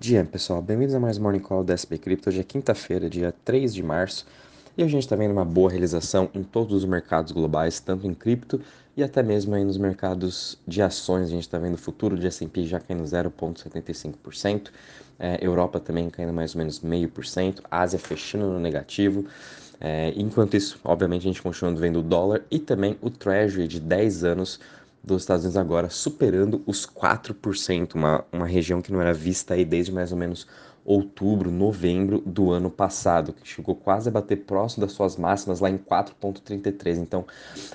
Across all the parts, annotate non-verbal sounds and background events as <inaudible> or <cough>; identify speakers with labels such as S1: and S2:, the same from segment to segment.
S1: Dia, pessoal, bem-vindos a mais um Morning Call da SP Crypto. Hoje é quinta-feira, dia 3 de março, e a gente está vendo uma boa realização em todos os mercados globais, tanto em cripto e até mesmo aí nos mercados de ações. A gente está vendo o futuro de S&P já caindo 0,75%, é, Europa também caindo mais ou menos 0,5%, Ásia fechando no negativo. É, enquanto isso, obviamente, a gente continua vendo o dólar e também o Treasury de 10 anos dos Estados Unidos agora superando os 4%, uma, uma região que não era vista aí desde mais ou menos outubro, novembro do ano passado, que chegou quase a bater próximo das suas máximas lá em 4,33. Então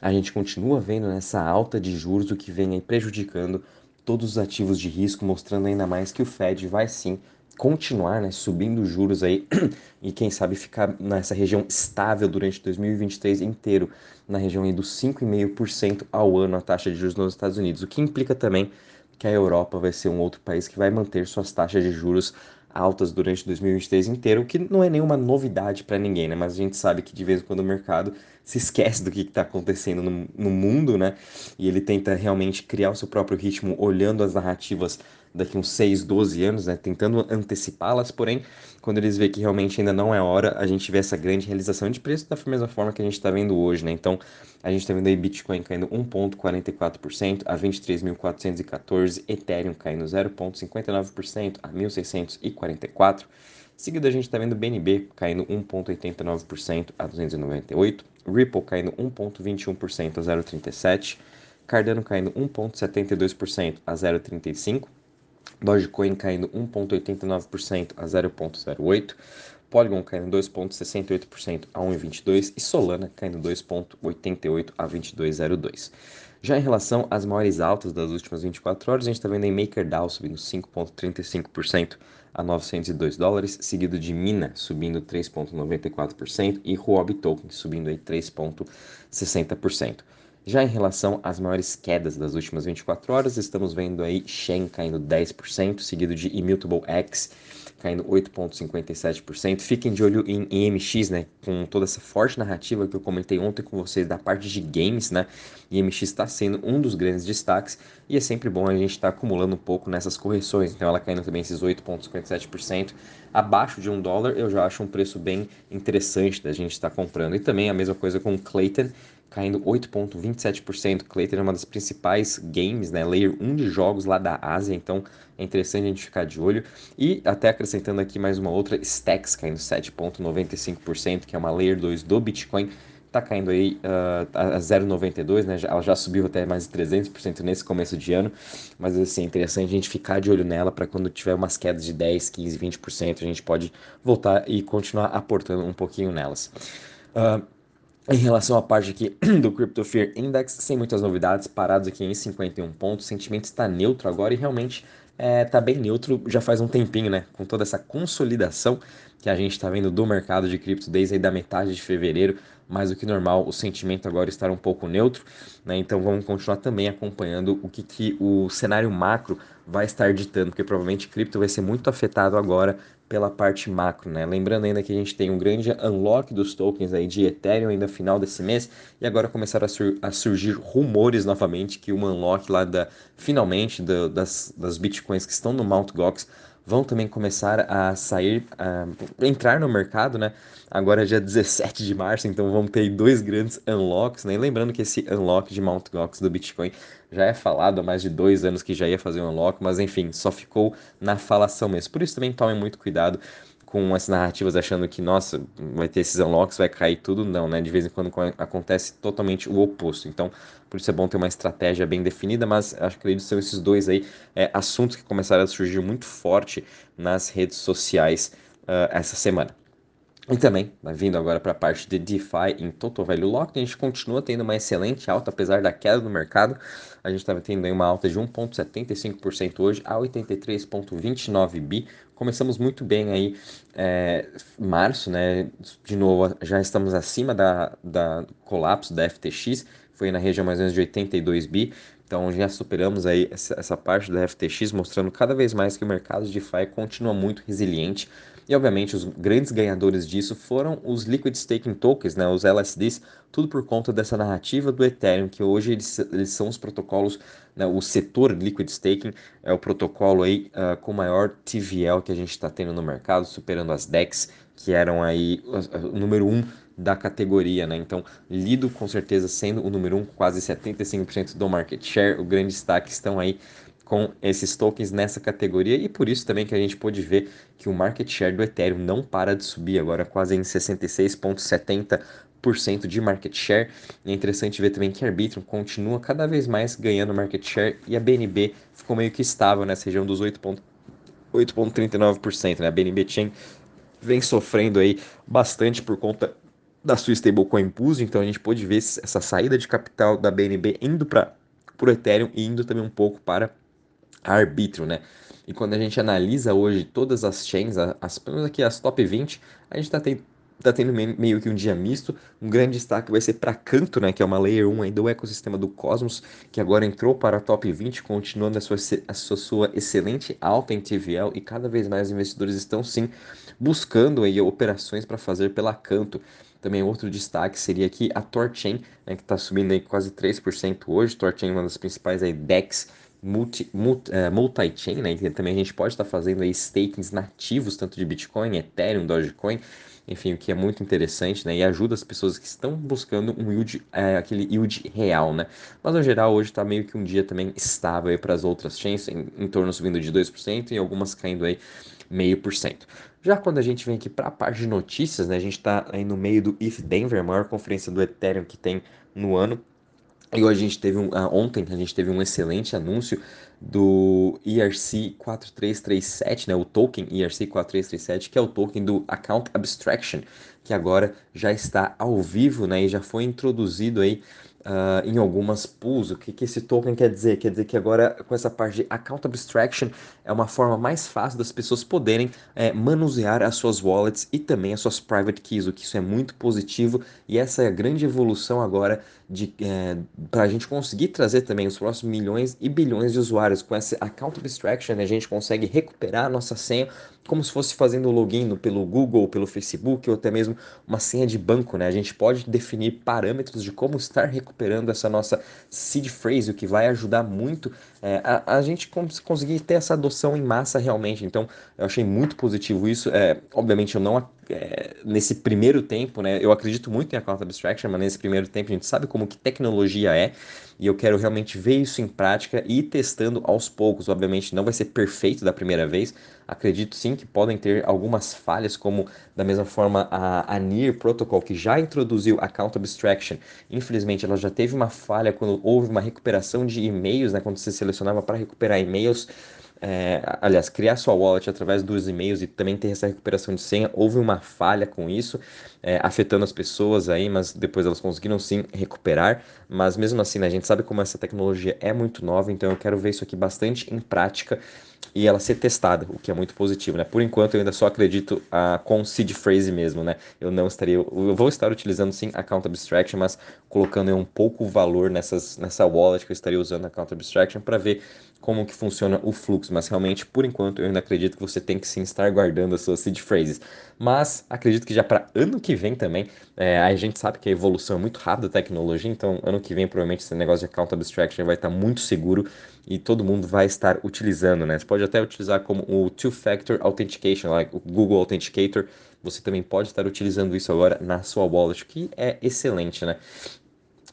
S1: a gente continua vendo nessa alta de juros o que vem aí prejudicando todos os ativos de risco, mostrando ainda mais que o Fed vai sim continuar né, subindo juros aí <clears throat> e quem sabe ficar nessa região estável durante 2023 inteiro, na região aí dos 5,5% ao ano a taxa de juros nos Estados Unidos, o que implica também que a Europa vai ser um outro país que vai manter suas taxas de juros altas durante 2023 inteiro, o que não é nenhuma novidade para ninguém, né? Mas a gente sabe que de vez em quando o mercado se esquece do que está acontecendo no, no, mundo, né? E ele tenta realmente criar o seu próprio ritmo olhando as narrativas daqui uns 6, 12 anos, né, tentando antecipá-las, porém, quando eles veem que realmente ainda não é hora, a gente vê essa grande realização de preço da mesma forma que a gente está vendo hoje, né? Então, a gente está vendo aí Bitcoin caindo 1,44% a 23.414, Ethereum caindo 0,59% a 1.644. Seguido, a gente está vendo BNB caindo 1,89% a 298, Ripple caindo 1,21% a 0,37, Cardano caindo 1,72% a 0,35, Dogecoin caindo 1,89% a 0,08%, Polygon caindo 2,68% a 1,22% e Solana caindo 2,88% a 22,02%. Já em relação às maiores altas das últimas 24 horas, a gente está vendo em MakerDAO subindo 5,35% a 902 dólares, seguido de Mina subindo 3,94% e Huobi Token subindo 3,60%. Já em relação às maiores quedas das últimas 24 horas, estamos vendo aí Shen caindo 10%, seguido de Immutable X caindo 8,57%. Fiquem de olho em IMX, né? Com toda essa forte narrativa que eu comentei ontem com vocês da parte de games, né? IMX está sendo um dos grandes destaques e é sempre bom a gente estar tá acumulando um pouco nessas correções. Então ela caindo também esses 8,57%. Abaixo de um dólar eu já acho um preço bem interessante da gente estar tá comprando. E também a mesma coisa com Clayton, caindo 8,27%. Clayton é uma das principais games, né, layer 1 de jogos lá da Ásia, então é interessante a gente ficar de olho. E até acrescentando aqui mais uma outra, Stacks caindo 7,95%, que é uma layer 2 do Bitcoin, tá caindo aí uh, a 0,92, né? Ela já subiu até mais de 300% nesse começo de ano, mas assim, é interessante a gente ficar de olho nela para quando tiver umas quedas de 10, 15, 20%, a gente pode voltar e continuar aportando um pouquinho nelas. Uh, em relação à parte aqui <clears throat> do Crypto Fear Index, sem muitas novidades, parados aqui em 51 pontos, o sentimento está neutro agora e realmente está é, bem neutro já faz um tempinho, né? Com toda essa consolidação que a gente está vendo do mercado de cripto desde aí da metade de fevereiro, mais do que normal, o sentimento agora está um pouco neutro, né? Então vamos continuar também acompanhando o que, que o cenário macro vai estar ditando, porque provavelmente cripto vai ser muito afetado agora pela parte macro, né? Lembrando ainda que a gente tem um grande unlock dos tokens aí de Ethereum ainda final desse mês e agora começaram a, sur a surgir rumores novamente que o unlock lá da finalmente da, das, das bitcoins que estão no Mt. Gox vão também começar a sair, a entrar no mercado, né? Agora é dia 17 de março, então vamos ter dois grandes unlocks, né? E lembrando que esse unlock de Mt. Gox do Bitcoin já é falado há mais de dois anos que já ia fazer um unlock, mas enfim, só ficou na falação mesmo. Por isso também tomem muito cuidado com essas narrativas achando que, nossa, vai ter esses unlocks, vai cair tudo. Não, né? De vez em quando acontece totalmente o oposto. Então, por isso é bom ter uma estratégia bem definida, mas acho que são esses dois aí é, assuntos que começaram a surgir muito forte nas redes sociais uh, essa semana. E também, vindo agora para a parte de DeFi em Total Value Lock, a gente continua tendo uma excelente alta, apesar da queda do mercado. A gente estava tendo uma alta de 1,75% hoje a 83,29 bi. Começamos muito bem aí é, março, né? De novo, já estamos acima da, da colapso da FTX, foi na região mais ou menos de 82 bi. Então já superamos aí essa, essa parte da FTX, mostrando cada vez mais que o mercado de DeFi continua muito resiliente. E obviamente os grandes ganhadores disso foram os Liquid Staking Tokens, né, os LSDs, tudo por conta dessa narrativa do Ethereum, que hoje eles, eles são os protocolos, né, o setor Liquid Staking é o protocolo aí uh, com maior TVL que a gente está tendo no mercado, superando as DEX, que eram aí o, o número um da categoria, né? Então, Lido com certeza sendo o número um, quase 75% do market share, o grande destaque estão aí com esses tokens nessa categoria e por isso também que a gente pôde ver que o market share do Ethereum não para de subir, agora quase em 66,70% de market share. é interessante ver também que a Arbitrum continua cada vez mais ganhando market share e a BNB ficou meio que estável nessa região dos 8,39%. Né? A BNB Chain vem sofrendo aí bastante por conta da sua stablecoin Pulse, então a gente pôde ver essa saída de capital da BNB indo para o Ethereum e indo também um pouco para arbítrio, né? E quando a gente analisa hoje todas as chains, as, pelo menos aqui as top 20, a gente está tendo, tá tendo meio que um dia misto. Um grande destaque vai ser para Canto, né, que é uma layer 1 aí do ecossistema do Cosmos, que agora entrou para a top 20, continuando a sua, a sua, sua excelente alta em TVL e cada vez mais investidores estão sim buscando aí operações para fazer pela Canto. Também outro destaque seria aqui a Torchain, né, que está subindo aí quase 3% hoje. Torchain é uma das principais aí DEX multi, multi, uh, multi-chain, né? Que também a gente pode estar fazendo aí stakings nativos, tanto de Bitcoin, Ethereum, Dogecoin, enfim, o que é muito interessante, né? E ajuda as pessoas que estão buscando um yield, é, aquele yield real, né? Mas no geral, hoje está meio que um dia também estável aí para as outras chains, em, em torno subindo de 2% e algumas caindo aí meio por cento. Já quando a gente vem aqui para a parte de notícias, né? A gente está aí no meio do ETH Denver, a maior conferência do Ethereum que tem no ano. E a gente teve um, ah, ontem a gente teve um excelente anúncio do ERC 4337, né, o token ERC 4337, que é o token do Account Abstraction, que agora já está ao vivo, né, e já foi introduzido aí uh, em algumas pools. O que, que esse token quer dizer? Quer dizer que agora, com essa parte de Account Abstraction, é uma forma mais fácil das pessoas poderem é, manusear as suas wallets e também as suas private keys, o que isso é muito positivo e essa é a grande evolução agora é, para a gente conseguir trazer também os próximos milhões e bilhões de usuários com essa account abstraction a gente consegue recuperar a nossa senha como se fosse fazendo login pelo Google, pelo Facebook ou até mesmo uma senha de banco, né? A gente pode definir parâmetros de como estar recuperando essa nossa seed phrase, o que vai ajudar muito é, a, a, gente conseguir ter essa adoção em massa realmente. Então, eu achei muito positivo isso. É, obviamente, eu não é, nesse primeiro tempo, né? Eu acredito muito em account abstraction, mas nesse primeiro tempo a gente sabe como que tecnologia é e eu quero realmente ver isso em prática e ir testando aos poucos. Obviamente, não vai ser perfeito da primeira vez. Acredito sim que podem ter algumas falhas, como da mesma forma a, a NIR Protocol, que já introduziu account abstraction. Infelizmente, ela já teve uma falha quando houve uma recuperação de e-mails, né? Quando você selecionava para recuperar e-mails é, aliás, criar sua wallet através dos e-mails e também ter essa recuperação de senha, houve uma falha com isso, é, afetando as pessoas aí, mas depois elas conseguiram sim recuperar. Mas mesmo assim, né, a gente sabe como essa tecnologia é muito nova, então eu quero ver isso aqui bastante em prática e ela ser testada, o que é muito positivo, né? Por enquanto eu ainda só acredito a, com seed phrase mesmo, né? Eu não estaria, eu vou estar utilizando sim account abstraction, mas colocando um pouco valor nessas, nessa wallet que eu estaria usando account abstraction para ver como que funciona o fluxo, mas realmente, por enquanto, eu ainda acredito que você tem que sim estar guardando as suas seed phrases. Mas acredito que já para ano que vem também, é, a gente sabe que a evolução é muito rápida da tecnologia, então ano que vem provavelmente esse negócio de account abstraction vai estar muito seguro e todo mundo vai estar utilizando, né? Você pode até utilizar como o two-factor authentication, like o Google Authenticator, você também pode estar utilizando isso agora na sua wallet, que é excelente, né?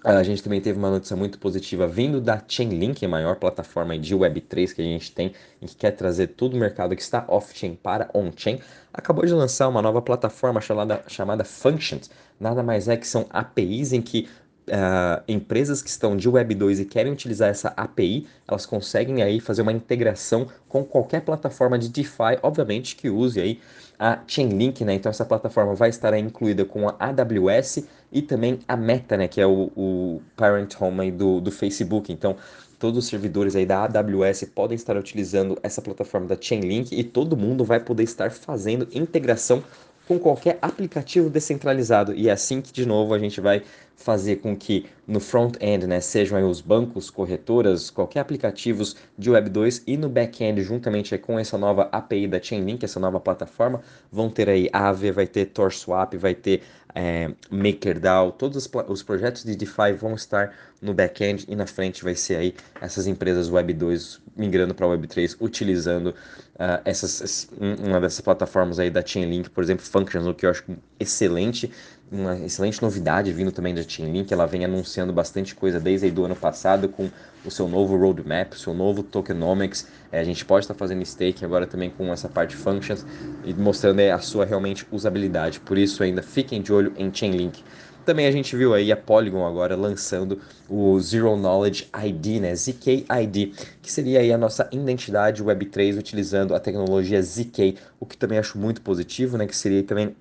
S1: A gente também teve uma notícia muito positiva vindo da Chainlink, a maior plataforma de Web3 que a gente tem, e que quer trazer todo o mercado que está off-chain para on-chain. Acabou de lançar uma nova plataforma chamada, chamada Functions. Nada mais é que são APIs em que Uh, empresas que estão de Web 2 e querem utilizar essa API, elas conseguem aí fazer uma integração com qualquer plataforma de DeFi, obviamente que use aí a Chainlink, né? Então essa plataforma vai estar incluída com a AWS e também a Meta, né? Que é o, o parent home do, do Facebook. Então todos os servidores aí da AWS podem estar utilizando essa plataforma da Chainlink e todo mundo vai poder estar fazendo integração com qualquer aplicativo descentralizado. E é assim que, de novo, a gente vai fazer com que no front-end né, sejam os bancos, corretoras, qualquer aplicativos de Web 2 e no back-end, juntamente com essa nova API da Chainlink, essa nova plataforma, vão ter aí Aave, vai ter TorSwap, vai ter é, MakerDAO, todos os, os, projetos de DeFi vão estar no back-end e na frente vai ser aí essas empresas Web 2 migrando para Web 3, utilizando uh, essas, uma dessas plataformas aí da Chainlink, por exemplo, Functions, o que eu acho excelente, uma excelente novidade vindo também da Chainlink, ela vem anunciando bastante coisa desde aí do ano passado com o seu novo roadmap, o seu novo tokenomics, é, a gente pode estar fazendo stake agora também com essa parte functions e mostrando é, a sua realmente usabilidade, por isso ainda fiquem de olho em Chainlink. Também a gente viu aí a Polygon agora lançando o Zero Knowledge ID, né, ZK ID, que seria aí a nossa identidade Web3 utilizando a tecnologia ZK, o que também acho muito positivo, né, que seria também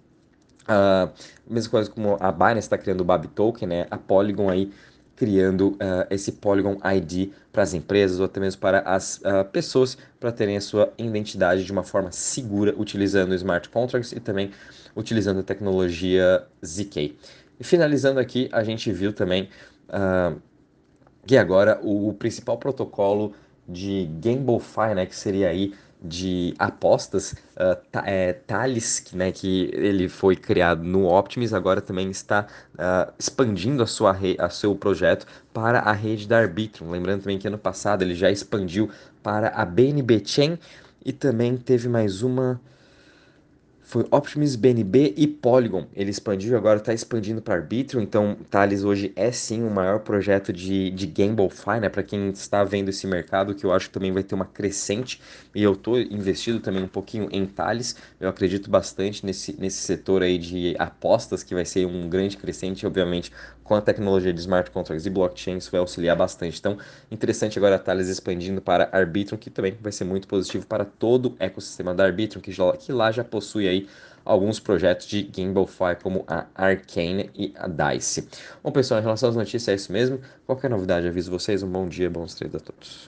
S1: uh, mesma coisa como a Binance está criando o BAB Token, né, a Polygon aí criando uh, esse Polygon ID para as empresas ou até mesmo para as uh, pessoas para terem a sua identidade de uma forma segura utilizando smart contracts e também utilizando a tecnologia ZK. E finalizando aqui, a gente viu também uh, que agora o principal protocolo de GameBoFi, né, que seria aí de apostas, uh, é, Thales, né, que ele foi criado no Optimus, agora também está uh, expandindo a sua a seu projeto para a rede da Arbitrum. Lembrando também que ano passado ele já expandiu para a BNB Chain e também teve mais uma foi Optimus BNB e Polygon. Ele expandiu, agora está expandindo para Arbitrum, então Thales hoje é sim o maior projeto de, de GameBoFi, né? Para quem está vendo esse mercado, que eu acho que também vai ter uma crescente, e eu estou investido também um pouquinho em Thales, eu acredito bastante nesse, nesse setor aí de apostas, que vai ser um grande crescente, obviamente com a tecnologia de smart contracts e blockchain, isso vai auxiliar bastante. Então, interessante agora a Thales expandindo para Arbitrum, que também vai ser muito positivo para todo o ecossistema da Arbitrum, que, já, que lá já possui aí alguns projetos de GameBoFi como a Arcane e a DICE. Bom, pessoal, em relação às notícias é isso mesmo. Qualquer novidade, aviso vocês. Um bom dia, bons trades a todos.